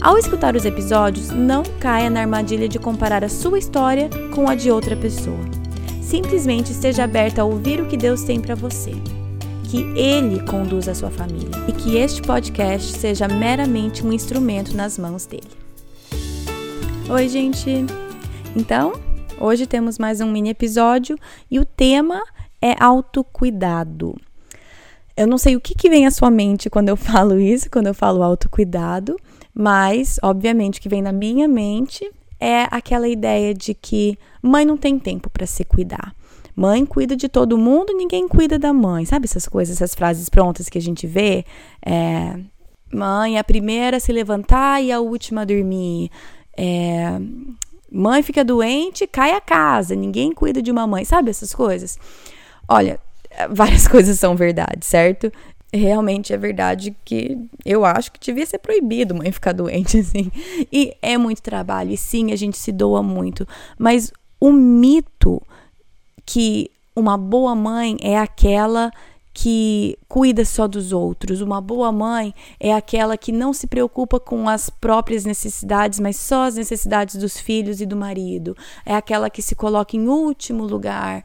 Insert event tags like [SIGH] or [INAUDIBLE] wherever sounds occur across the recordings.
Ao escutar os episódios, não caia na armadilha de comparar a sua história com a de outra pessoa. Simplesmente esteja aberta a ouvir o que Deus tem para você. Que Ele conduza a sua família e que este podcast seja meramente um instrumento nas mãos dele. Oi, gente! Então, hoje temos mais um mini episódio e o tema é autocuidado. Eu não sei o que, que vem à sua mente quando eu falo isso, quando eu falo autocuidado, mas, obviamente, o que vem na minha mente é aquela ideia de que mãe não tem tempo para se cuidar. Mãe cuida de todo mundo, ninguém cuida da mãe. Sabe essas coisas, essas frases prontas que a gente vê? É, mãe é a primeira a se levantar e a última a dormir. É, mãe fica doente, cai a casa, ninguém cuida de uma mãe. Sabe essas coisas? Olha, várias [LAUGHS] coisas são verdade, certo? Realmente é verdade que eu acho que devia ser proibido mãe ficar doente, [LAUGHS] assim. E é muito trabalho, e sim, a gente se doa muito. Mas o mito que uma boa mãe é aquela que cuida só dos outros. Uma boa mãe é aquela que não se preocupa com as próprias necessidades, mas só as necessidades dos filhos e do marido. É aquela que se coloca em último lugar.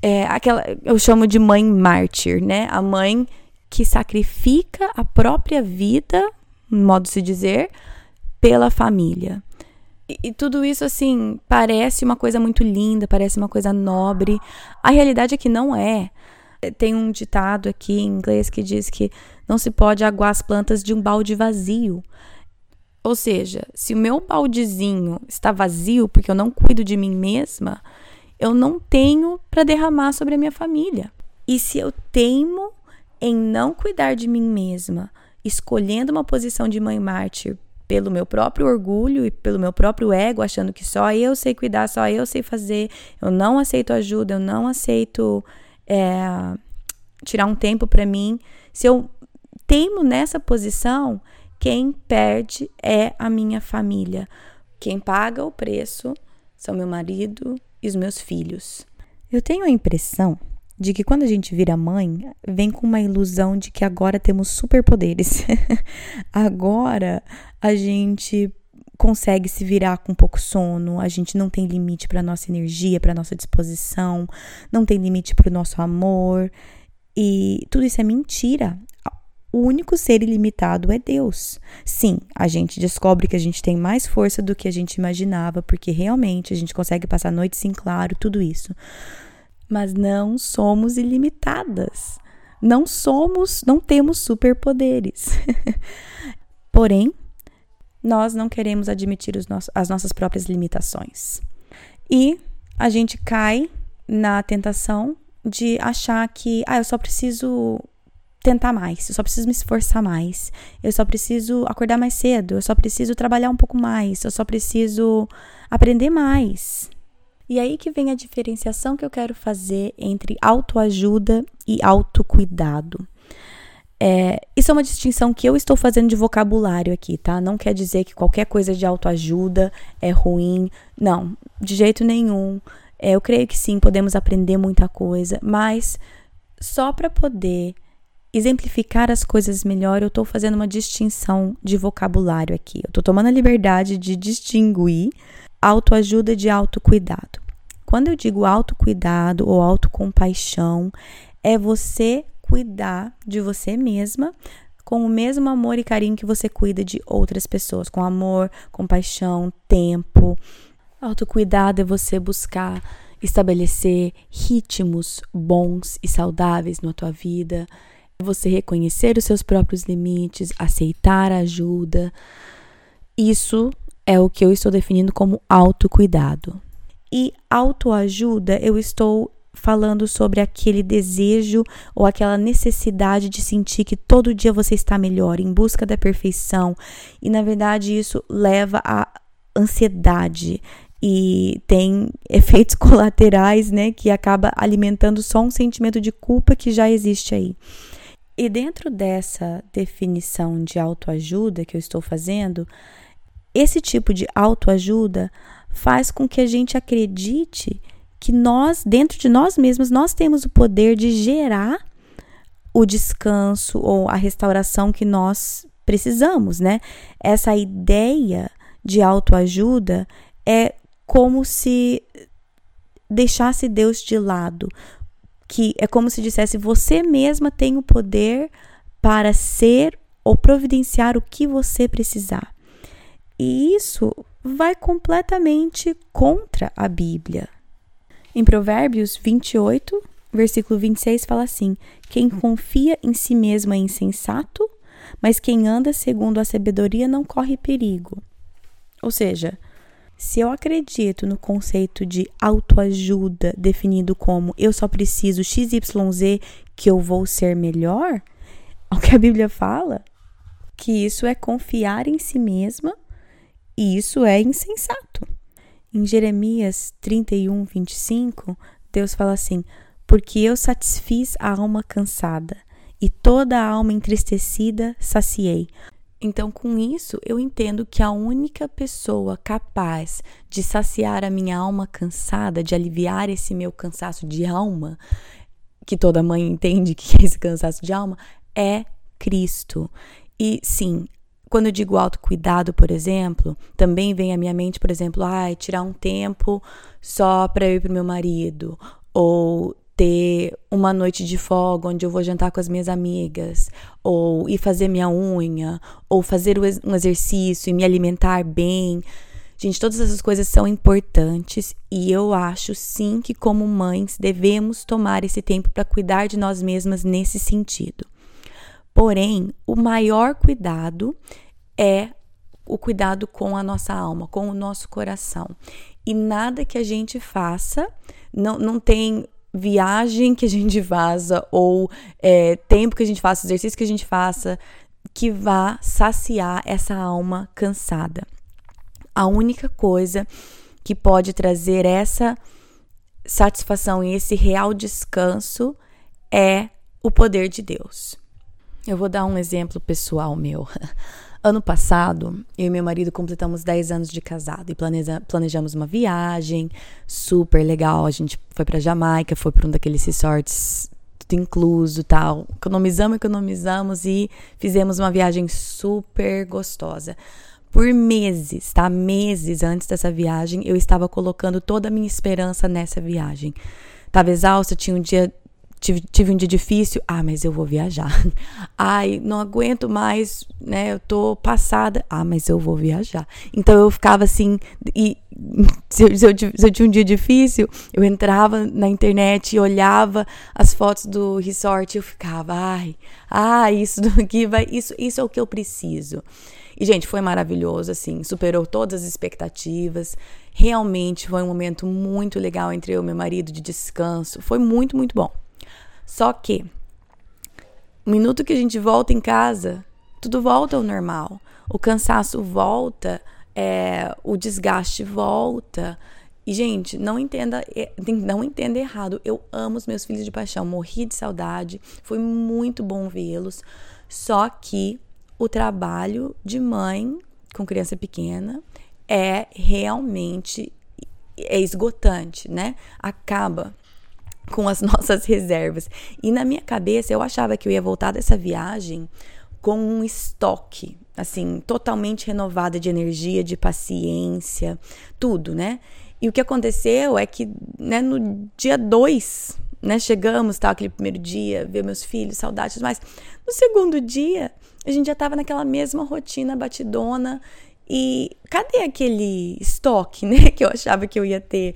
É aquela eu chamo de mãe mártir, né? A mãe que sacrifica a própria vida, modo de se dizer, pela família. E, e, tudo isso, assim, parece uma coisa muito linda, parece uma coisa nobre. A realidade é que não é. Tem um ditado aqui em inglês que diz que não se pode aguar as plantas de um balde vazio. Ou seja, se o meu baldezinho está vazio porque eu não cuido de mim mesma, eu não tenho para derramar sobre a minha família. E se eu teimo em não cuidar de mim mesma, escolhendo uma posição de mãe mártir pelo meu próprio orgulho e pelo meu próprio ego, achando que só eu sei cuidar, só eu sei fazer, eu não aceito ajuda, eu não aceito é, tirar um tempo para mim. Se eu teimo nessa posição, quem perde é a minha família. Quem paga o preço são meu marido e os meus filhos. Eu tenho a impressão de que quando a gente vira mãe, vem com uma ilusão de que agora temos superpoderes. [LAUGHS] agora a gente consegue se virar com pouco sono, a gente não tem limite para nossa energia, para nossa disposição, não tem limite para o nosso amor. E tudo isso é mentira. O único ser ilimitado é Deus. Sim, a gente descobre que a gente tem mais força do que a gente imaginava, porque realmente a gente consegue passar noites em claro, tudo isso mas não somos ilimitadas. Não somos, não temos superpoderes. [LAUGHS] Porém, nós não queremos admitir as nossas próprias limitações. E a gente cai na tentação de achar que, ah, eu só preciso tentar mais, eu só preciso me esforçar mais, eu só preciso acordar mais cedo, eu só preciso trabalhar um pouco mais, eu só preciso aprender mais. E aí que vem a diferenciação que eu quero fazer entre autoajuda e autocuidado. É, isso é uma distinção que eu estou fazendo de vocabulário aqui, tá? Não quer dizer que qualquer coisa de autoajuda é ruim. Não, de jeito nenhum. É, eu creio que sim, podemos aprender muita coisa, mas só para poder exemplificar as coisas melhor, eu estou fazendo uma distinção de vocabulário aqui. Eu estou tomando a liberdade de distinguir autoajuda de autocuidado. Quando eu digo autocuidado ou autocompaixão, é você cuidar de você mesma com o mesmo amor e carinho que você cuida de outras pessoas, com amor, compaixão, tempo. Autocuidado é você buscar estabelecer ritmos bons e saudáveis na tua vida, é você reconhecer os seus próprios limites, aceitar ajuda. Isso é o que eu estou definindo como autocuidado. E autoajuda, eu estou falando sobre aquele desejo ou aquela necessidade de sentir que todo dia você está melhor, em busca da perfeição. E na verdade isso leva a ansiedade e tem [LAUGHS] efeitos colaterais, né, que acaba alimentando só um sentimento de culpa que já existe aí. E dentro dessa definição de autoajuda que eu estou fazendo, esse tipo de autoajuda faz com que a gente acredite que nós, dentro de nós mesmos, nós temos o poder de gerar o descanso ou a restauração que nós precisamos, né? Essa ideia de autoajuda é como se deixasse Deus de lado, que é como se dissesse você mesma tem o poder para ser ou providenciar o que você precisar. E isso vai completamente contra a Bíblia. Em Provérbios 28, versículo 26 fala assim: Quem confia em si mesmo é insensato, mas quem anda segundo a sabedoria não corre perigo. Ou seja, se eu acredito no conceito de autoajuda definido como eu só preciso XYZ que eu vou ser melhor, [LAUGHS] o que a Bíblia fala, que isso é confiar em si mesma e isso é insensato. Em Jeremias 31, 25, Deus fala assim: Porque eu satisfiz a alma cansada e toda a alma entristecida saciei. Então, com isso, eu entendo que a única pessoa capaz de saciar a minha alma cansada, de aliviar esse meu cansaço de alma, que toda mãe entende [LAUGHS] que é esse cansaço de alma, é Cristo. E sim, quando digo autocuidado, por exemplo, também vem à minha mente, por exemplo, ai, tirar um tempo só para eu ir pro meu marido, ou ter uma noite de folga onde eu vou jantar com as minhas amigas, ou ir fazer minha unha, ou fazer um exercício e me alimentar bem. Gente, todas essas coisas são importantes e eu acho sim que, como mães, devemos tomar esse tempo para cuidar de nós mesmas nesse sentido. Porém, o maior cuidado é o cuidado com a nossa alma, com o nosso coração. E nada que a gente faça não, não tem viagem que a gente faça ou é, tempo que a gente faça, exercício que a gente faça, que vá saciar essa alma cansada. A única coisa que pode trazer essa satisfação e esse real descanso é o poder de Deus. Eu vou dar um exemplo pessoal meu. [LAUGHS] Ano passado, eu e meu marido completamos 10 anos de casado e planeja, planejamos uma viagem super legal. A gente foi para Jamaica, foi para um daqueles resorts tudo incluso, tal. Economizamos, economizamos e fizemos uma viagem super gostosa. Por meses, tá? Meses antes dessa viagem, eu estava colocando toda a minha esperança nessa viagem. Tava exausta, tinha um dia tive, tive um dia difícil, ah, mas eu vou viajar. [LAUGHS] Ai, não aguento mais, né? Eu tô passada, ah, mas eu vou viajar. Então eu ficava assim, e [LAUGHS] se eu, se eu, se eu tinha um dia difícil, eu entrava na internet e olhava as fotos do resort e eu ficava, ai, ah, isso daqui vai, isso, isso é o que eu preciso. E, gente, foi maravilhoso, assim, superou todas as expectativas. Realmente foi um momento muito legal entre eu e meu marido de descanso. Foi muito, muito bom. Só que, o minuto que a gente volta em casa, tudo volta ao normal. O cansaço volta, é, o desgaste volta. E, gente, não entenda, [LAUGHS] não entenda errado. Eu amo os meus filhos de paixão, morri de saudade, foi muito bom vê-los. Só que o trabalho de mãe com criança pequena é realmente é esgotante, né? Acaba com as [LAUGHS] nossas reservas. E na minha cabeça eu achava que eu ia voltar dessa viagem com um estoque, assim, totalmente renovada de energia, de paciência, tudo, né? E o que aconteceu é que, né, no dia 2, né, chegamos, tal, aquele primeiro dia, ver meus filhos, saudades, mas no segundo dia, a gente já tava naquela mesma rotina batidona e cadê aquele estoque, [LAUGHS] né, que eu achava que eu ia ter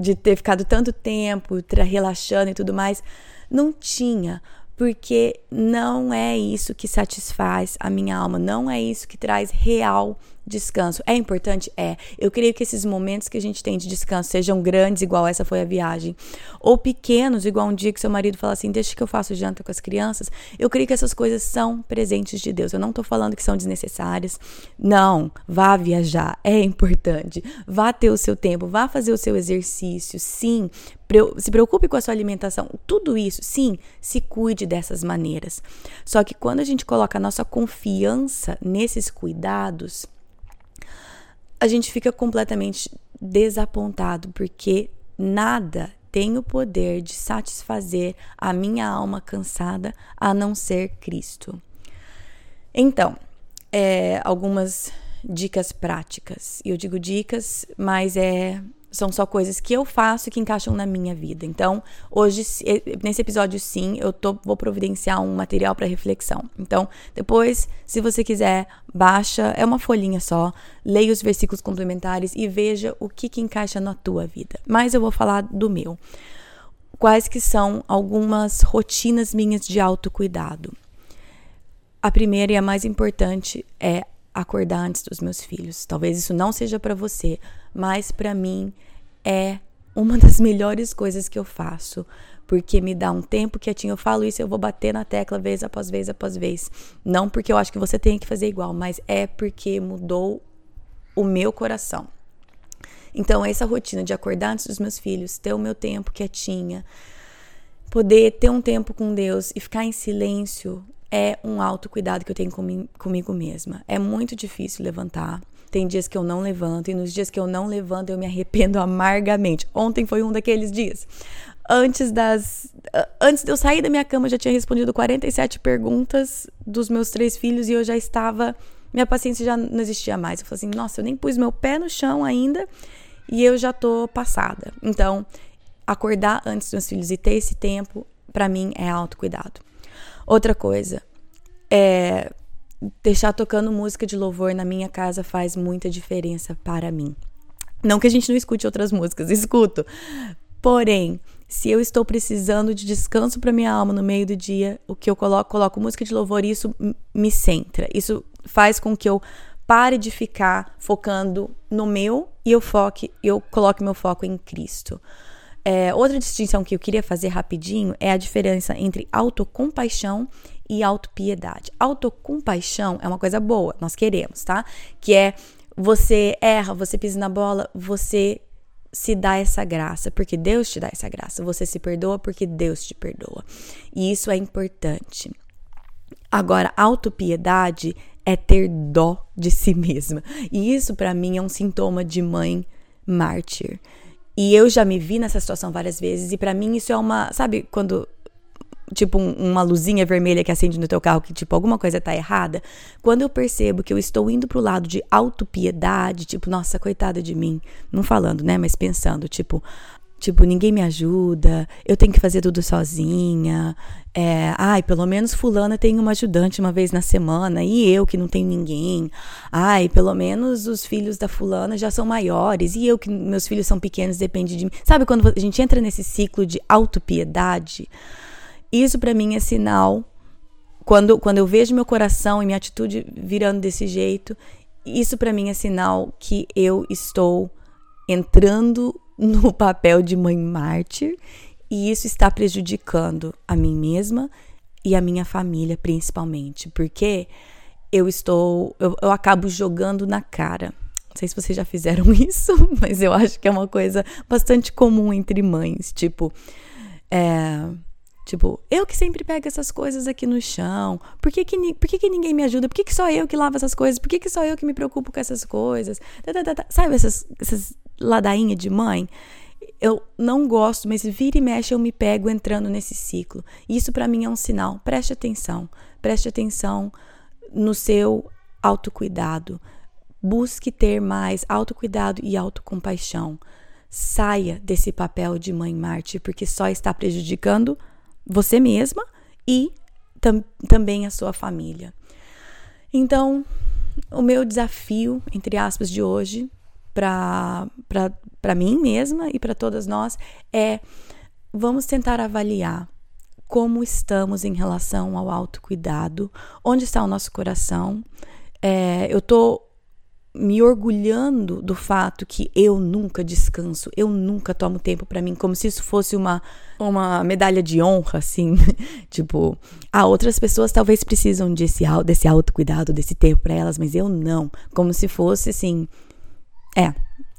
de ter ficado tanto tempo relaxando e tudo mais. Não tinha, porque não é isso que satisfaz a minha alma, não é isso que traz real descanso é importante? É. Eu creio que esses momentos que a gente tem de descanso sejam grandes, igual essa foi a viagem, ou pequenos, igual um dia que seu marido fala assim: deixa que eu faço janta com as crianças. Eu creio que essas coisas são presentes de Deus. Eu não tô falando que são desnecessárias. Não. Vá viajar. É importante. Vá ter o seu tempo. Vá fazer o seu exercício. Sim se preocupe com a sua alimentação, tudo isso, sim, se cuide dessas maneiras. Só que quando a gente coloca a nossa confiança nesses cuidados, a gente fica completamente desapontado, porque nada tem o poder de satisfazer a minha alma cansada a não ser Cristo. Então, é, algumas dicas práticas. Eu digo dicas, mas é são só coisas que eu faço que encaixam na minha vida. Então, hoje, nesse episódio, sim, eu tô, vou providenciar um material para reflexão. Então, depois, se você quiser, baixa, é uma folhinha só, leia os versículos complementares e veja o que, que encaixa na tua vida. Mas eu vou falar do meu. Quais que são algumas rotinas minhas de autocuidado? A primeira e a mais importante é acordar antes dos meus filhos. Talvez isso não seja para você, mas para mim é uma das melhores coisas que eu faço, porque me dá um tempo quietinho. Eu falo isso, eu vou bater na tecla vez após vez após vez. Não porque eu acho que você tem que fazer igual, mas é porque mudou o meu coração. Então, essa rotina de acordar antes dos meus filhos, ter o meu tempo quietinha, poder ter um tempo com Deus e ficar em silêncio é um autocuidado que eu tenho comigo mesma. É muito difícil levantar. Tem dias que eu não levanto e nos dias que eu não levanto eu me arrependo [LAUGHS] amargamente. Ontem foi um daqueles dias. Antes das antes de eu sair da minha cama eu já tinha respondido 47 perguntas dos meus três filhos e eu já estava minha paciência já não existia mais. Eu falei assim: "Nossa, eu nem pus meu pé no chão ainda e eu já tô passada". Então, acordar antes dos meus filhos e ter esse tempo para mim é autocuidado. Outra coisa, é deixar tocando música de louvor na minha casa faz muita diferença para mim. Não que a gente não escute outras músicas, [LAUGHS] escuto. Porém, se eu estou precisando de descanso para minha alma no meio do dia, o que eu coloco, coloco música de louvor e isso me centra. Isso faz com que eu pare de ficar focando no meu e eu foque, eu coloque meu foco em Cristo. É, outra distinção que eu queria fazer rapidinho é a diferença entre autocompaixão e autopiedade. Autocompaixão é uma coisa boa, nós queremos, tá? Que é você erra, você pisa na bola, você se dá essa graça, porque Deus te dá essa graça. Você se perdoa porque Deus te perdoa. E isso é importante. Agora, autopiedade é ter dó de si mesma. E isso para mim é um sintoma de mãe mártir. E eu já me vi nessa situação várias vezes, e para mim isso é uma. Sabe quando. Tipo, um, uma luzinha vermelha que acende no teu carro, que, tipo, alguma coisa tá errada. Quando eu percebo que eu estou indo pro lado de autopiedade, tipo, nossa, coitada de mim. Não falando, né? Mas pensando, tipo, Tipo, ninguém me ajuda, eu tenho que fazer tudo sozinha. É, ai, pelo menos fulana tem uma ajudante uma vez na semana e eu que não tenho ninguém. Ai, pelo menos os filhos da fulana já são maiores e eu que meus filhos são pequenos depende de mim. Sabe quando a gente entra nesse ciclo de autopiedade? Isso para mim é sinal quando quando eu vejo meu coração e minha atitude virando desse jeito, isso para mim é sinal que eu estou entrando no [LAUGHS] papel de mãe mártir e isso está prejudicando a mim mesma e a minha família principalmente, porque eu estou, eu, eu acabo jogando na cara. Não sei se vocês já fizeram [LAUGHS] isso, mas eu acho que é uma coisa bastante comum entre mães, tipo, é, Tipo, eu que sempre pego essas coisas aqui no chão. Por que, que, por que, que ninguém me ajuda? Por que, que só eu que lavo essas coisas? Por que, que só eu que me preocupo com essas coisas? Tá, tá, tá, Sabe essas, essas ladainhas de mãe? Eu não gosto, mas vira e mexe eu me pego entrando nesse ciclo. Isso para mim é um sinal. Preste atenção. Preste atenção no seu autocuidado. Busque ter mais autocuidado e autocompaixão. Saia desse papel de mãe Marte, porque só está prejudicando você mesma e tam também a sua família. Então, o meu desafio, entre aspas, de hoje, para mim mesma e para todas nós, é vamos tentar avaliar como estamos em relação ao autocuidado, onde está o nosso coração. É, eu tô me orgulhando do fato que eu nunca descanso, eu nunca tomo tempo para mim, como se isso fosse uma, uma medalha de honra, assim. [LAUGHS] tipo, ah, outras pessoas talvez precisam desse, desse autocuidado, desse tempo para elas, mas eu não. Como se fosse, assim, é,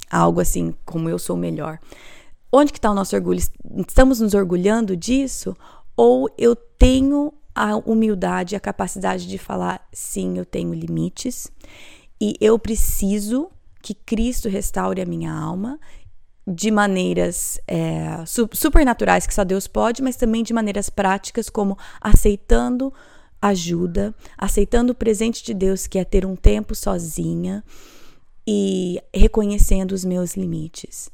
algo assim, como eu sou melhor. Onde que está o nosso orgulho? Estamos nos orgulhando disso? Ou eu tenho a humildade, a capacidade de falar, sim, eu tenho limites e eu preciso que Cristo restaure a minha alma de maneiras é, supernaturais que só Deus pode, mas também de maneiras práticas, como aceitando ajuda, aceitando o presente de Deus, que é ter um tempo sozinha e reconhecendo os meus limites.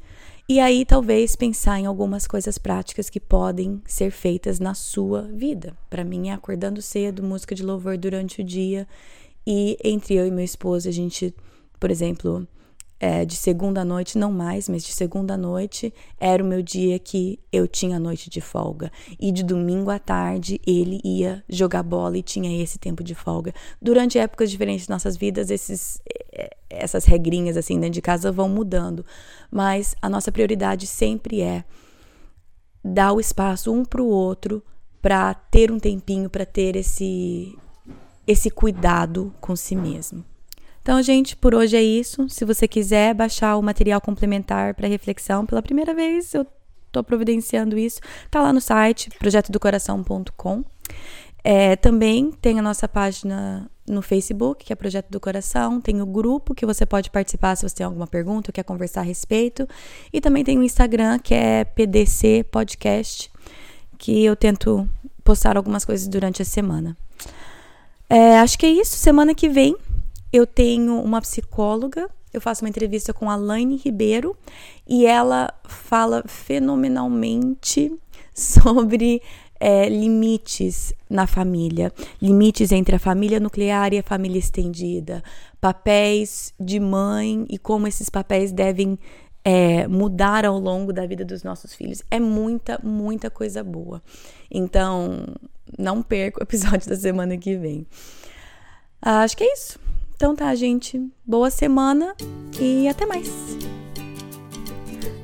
E aí, talvez, pensar em algumas coisas práticas que podem ser feitas na sua vida. Para mim, é acordando cedo, música de louvor durante o dia e entre eu e meu esposo, a gente, por exemplo, é, de segunda noite, não mais, mas de segunda noite era o meu dia que eu tinha noite de folga. E de domingo à tarde ele ia jogar bola e tinha esse tempo de folga. Durante épocas diferentes de nossas vidas, esses, essas regrinhas assim dentro de casa vão mudando. Mas a nossa prioridade sempre é dar o espaço um para o outro para ter um tempinho, para ter esse esse cuidado com si mesmo. Então, gente, por hoje é isso. Se você quiser baixar o material complementar para reflexão pela primeira vez, eu estou providenciando isso. Tá lá no site projetodocoração.com. É, também tem a nossa página no Facebook, que é Projeto do Coração, tem o grupo que você pode participar se você tem alguma pergunta quer conversar a respeito, e também tem o Instagram, que é PDC Podcast, que eu tento postar algumas coisas durante a semana. É, acho que é isso. Semana que vem eu tenho uma psicóloga. Eu faço uma entrevista com a Laine Ribeiro e ela fala fenomenalmente [LAUGHS] sobre é, limites na família, limites entre a família nuclear e a família estendida, papéis de mãe e como esses papéis devem é, mudar ao longo da vida dos nossos filhos. É muita, muita coisa boa. Então, não perca o episódio da semana que vem. Ah, acho que é isso. Então tá, gente. Boa semana e até mais.